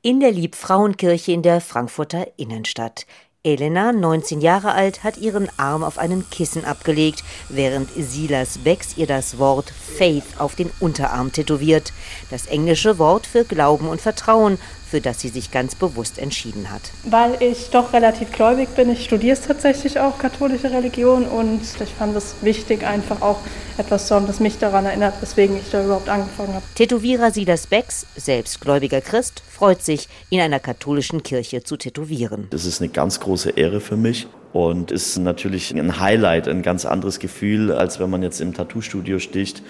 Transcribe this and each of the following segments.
In der Liebfrauenkirche in der Frankfurter Innenstadt. Elena, 19 Jahre alt, hat ihren Arm auf einem Kissen abgelegt, während Silas Becks ihr das Wort Faith auf den Unterarm tätowiert. Das englische Wort für Glauben und Vertrauen, für das sie sich ganz bewusst entschieden hat. Weil ich doch relativ gläubig bin. Ich studiere tatsächlich auch katholische Religion und ich fand es wichtig, einfach auch etwas zu haben, das mich daran erinnert, weswegen ich da überhaupt angefangen habe. Tätowierer Silas Becks, selbst gläubiger Christ, freut sich, in einer katholischen Kirche zu tätowieren. Das ist eine ganz große Ehre für mich und ist natürlich ein Highlight, ein ganz anderes Gefühl, als wenn man jetzt im Tattoo-Studio sticht.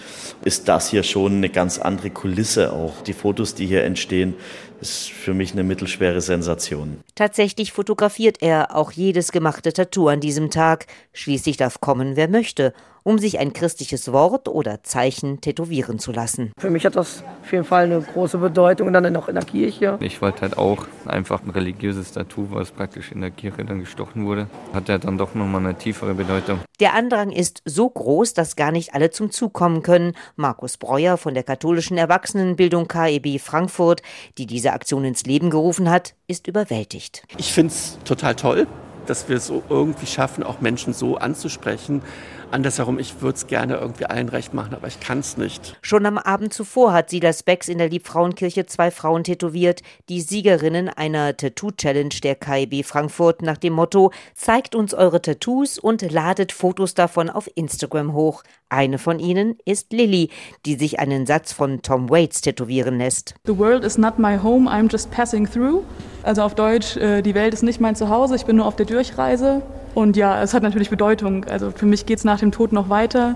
Ist das hier schon eine ganz andere Kulisse auch. Die Fotos, die hier entstehen, ist für mich eine mittelschwere Sensation. Tatsächlich fotografiert er auch jedes gemachte Tattoo an diesem Tag. Schließlich darf kommen, wer möchte, um sich ein christliches Wort oder Zeichen tätowieren zu lassen. Für mich hat das auf jeden Fall eine große Bedeutung und dann noch in der Kirche. Ich wollte halt auch einfach ein religiöses Tattoo, was praktisch in der Kirche dann gestochen wurde. Hat ja dann doch nochmal eine tiefere Bedeutung. Der Andrang ist so groß, dass gar nicht alle zum Zug kommen können. Markus Breuer von der katholischen Erwachsenenbildung KEB Frankfurt, die diese Aktion ins Leben gerufen hat, ist überwältigt. Ich finde es total toll, dass wir es so irgendwie schaffen, auch Menschen so anzusprechen. Andersherum, ich würde es gerne irgendwie allen recht machen, aber ich kann es nicht. Schon am Abend zuvor hat Silas Becks in der Liebfrauenkirche zwei Frauen tätowiert, die Siegerinnen einer Tattoo-Challenge der KIB Frankfurt nach dem Motto Zeigt uns eure Tattoos und ladet Fotos davon auf Instagram hoch. Eine von ihnen ist Lilly, die sich einen Satz von Tom Waits tätowieren lässt. The world is not my home, I'm just passing through. Also auf Deutsch, äh, die Welt ist nicht mein Zuhause, ich bin nur auf der Durchreise. Und ja, es hat natürlich Bedeutung. Also für mich geht es nach dem Tod noch weiter.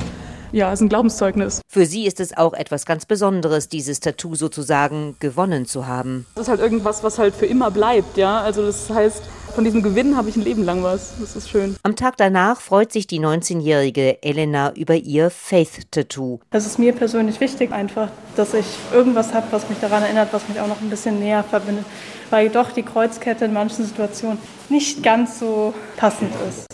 Ja, es ist ein Glaubenszeugnis. Für sie ist es auch etwas ganz Besonderes, dieses Tattoo sozusagen gewonnen zu haben. Das ist halt irgendwas, was halt für immer bleibt, ja. Also das heißt, von diesem Gewinn habe ich ein Leben lang was. Das ist schön. Am Tag danach freut sich die 19-jährige Elena über ihr Faith-Tattoo. Das ist mir persönlich wichtig, einfach, dass ich irgendwas habe, was mich daran erinnert, was mich auch noch ein bisschen näher verbindet, weil doch die Kreuzkette in manchen Situationen nicht ganz so passend ist.